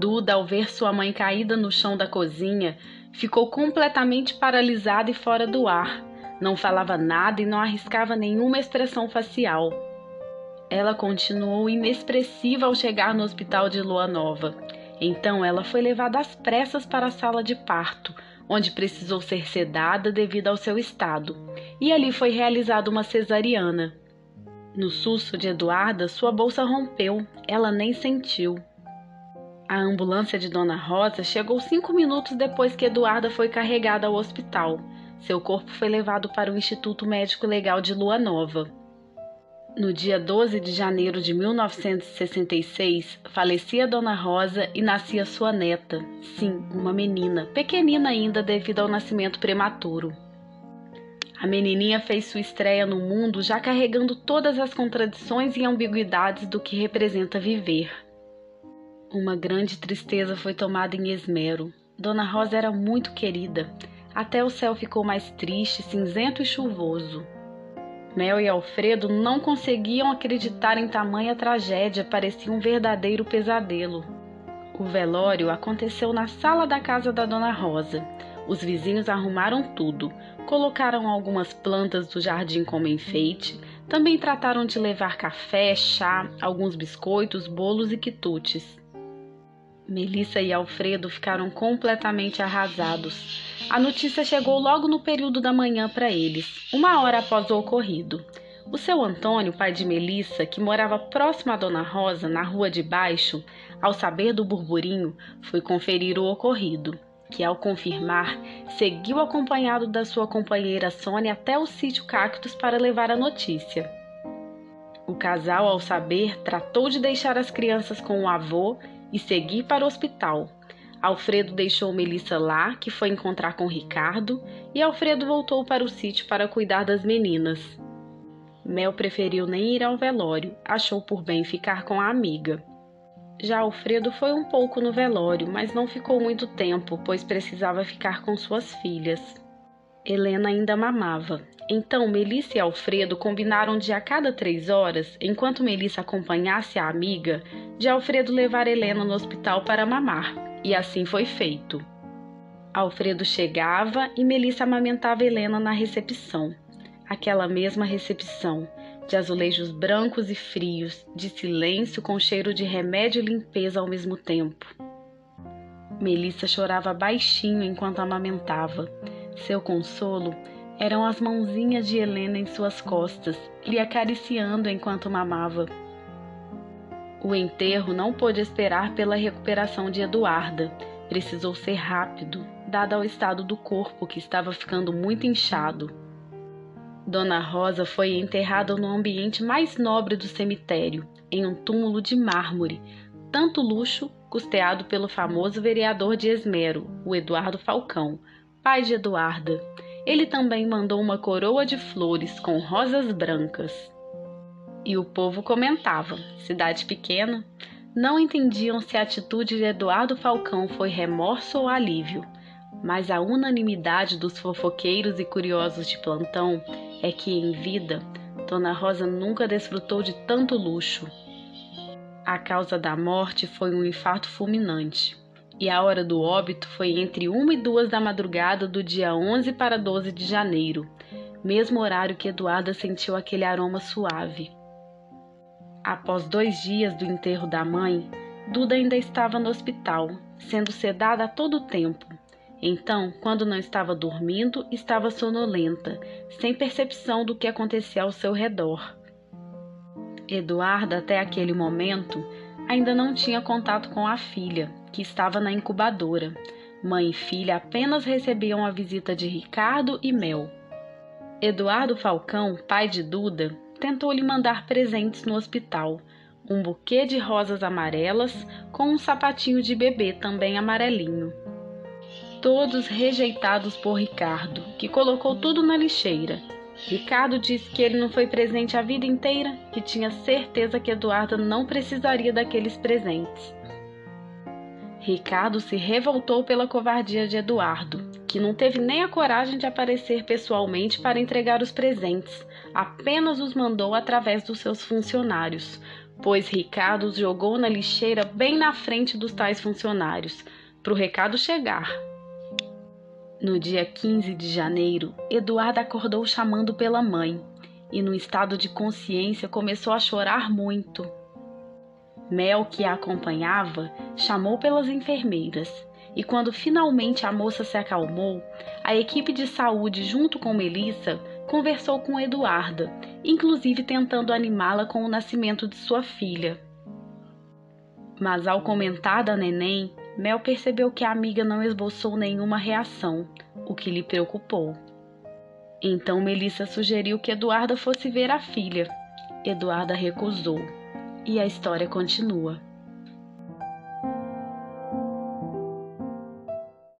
Duda, ao ver sua mãe caída no chão da cozinha, ficou completamente paralisada e fora do ar. Não falava nada e não arriscava nenhuma expressão facial. Ela continuou inexpressiva ao chegar no hospital de Lua Nova. Então ela foi levada às pressas para a sala de parto, onde precisou ser sedada devido ao seu estado, e ali foi realizada uma cesariana. No susto de Eduarda, sua bolsa rompeu, ela nem sentiu. A ambulância de Dona Rosa chegou cinco minutos depois que Eduarda foi carregada ao hospital. Seu corpo foi levado para o Instituto Médico Legal de Lua Nova. No dia 12 de janeiro de 1966, falecia Dona Rosa e nascia sua neta, sim, uma menina, pequenina ainda devido ao nascimento prematuro. A menininha fez sua estreia no mundo já carregando todas as contradições e ambiguidades do que representa viver. Uma grande tristeza foi tomada em Esmero. Dona Rosa era muito querida. Até o céu ficou mais triste, cinzento e chuvoso. Mel e Alfredo não conseguiam acreditar em tamanha tragédia, parecia um verdadeiro pesadelo. O velório aconteceu na sala da casa da Dona Rosa. Os vizinhos arrumaram tudo, colocaram algumas plantas do jardim como enfeite, também trataram de levar café, chá, alguns biscoitos, bolos e quitutes. Melissa e Alfredo ficaram completamente arrasados. A notícia chegou logo no período da manhã para eles, uma hora após o ocorrido. O seu Antônio, pai de Melissa, que morava próximo à Dona Rosa, na rua de baixo, ao saber do burburinho, foi conferir o ocorrido, que, ao confirmar, seguiu acompanhado da sua companheira Sônia até o sítio Cactus para levar a notícia. O casal, ao saber, tratou de deixar as crianças com o avô e seguir para o hospital, Alfredo deixou Melissa lá, que foi encontrar com Ricardo, e Alfredo voltou para o sítio para cuidar das meninas. Mel preferiu nem ir ao velório, achou por bem ficar com a amiga. Já Alfredo foi um pouco no velório, mas não ficou muito tempo, pois precisava ficar com suas filhas. Helena ainda mamava. Então Melissa e Alfredo combinaram de a cada três horas, enquanto Melissa acompanhasse a amiga, de Alfredo levar Helena no hospital para mamar. E assim foi feito. Alfredo chegava e Melissa amamentava Helena na recepção. Aquela mesma recepção, de azulejos brancos e frios, de silêncio com cheiro de remédio e limpeza ao mesmo tempo. Melissa chorava baixinho enquanto amamentava. Seu consolo eram as mãozinhas de Helena em suas costas, lhe acariciando enquanto mamava. O enterro não pôde esperar pela recuperação de Eduarda. Precisou ser rápido, dado ao estado do corpo que estava ficando muito inchado. Dona Rosa foi enterrada no ambiente mais nobre do cemitério, em um túmulo de mármore, tanto luxo custeado pelo famoso vereador de Esmero, o Eduardo Falcão, pai de Eduarda. Ele também mandou uma coroa de flores com rosas brancas. E o povo comentava, cidade pequena, não entendiam se a atitude de Eduardo Falcão foi remorso ou alívio, mas a unanimidade dos fofoqueiros e curiosos de plantão é que, em vida, Dona Rosa nunca desfrutou de tanto luxo. A causa da morte foi um infarto fulminante, e a hora do óbito foi entre uma e duas da madrugada do dia 11 para 12 de janeiro, mesmo horário que Eduarda sentiu aquele aroma suave. Após dois dias do enterro da mãe, Duda ainda estava no hospital, sendo sedada a todo tempo. Então, quando não estava dormindo, estava sonolenta, sem percepção do que acontecia ao seu redor. Eduarda, até aquele momento, ainda não tinha contato com a filha, que estava na incubadora. Mãe e filha apenas recebiam a visita de Ricardo e Mel. Eduardo Falcão, pai de Duda, tentou lhe mandar presentes no hospital, um buquê de rosas amarelas com um sapatinho de bebê também amarelinho. Todos rejeitados por Ricardo, que colocou tudo na lixeira. Ricardo disse que ele não foi presente a vida inteira, que tinha certeza que Eduarda não precisaria daqueles presentes. Ricardo se revoltou pela covardia de Eduardo, que não teve nem a coragem de aparecer pessoalmente para entregar os presentes, apenas os mandou através dos seus funcionários, pois Ricardo os jogou na lixeira bem na frente dos tais funcionários, para o recado chegar. No dia 15 de janeiro, Eduardo acordou chamando pela mãe e, no estado de consciência, começou a chorar muito. Mel, que a acompanhava, chamou pelas enfermeiras e, quando finalmente a moça se acalmou, a equipe de saúde, junto com Melissa, conversou com Eduarda, inclusive tentando animá-la com o nascimento de sua filha. Mas ao comentar da neném, Mel percebeu que a amiga não esboçou nenhuma reação, o que lhe preocupou. Então Melissa sugeriu que Eduarda fosse ver a filha. Eduarda recusou. E a história continua.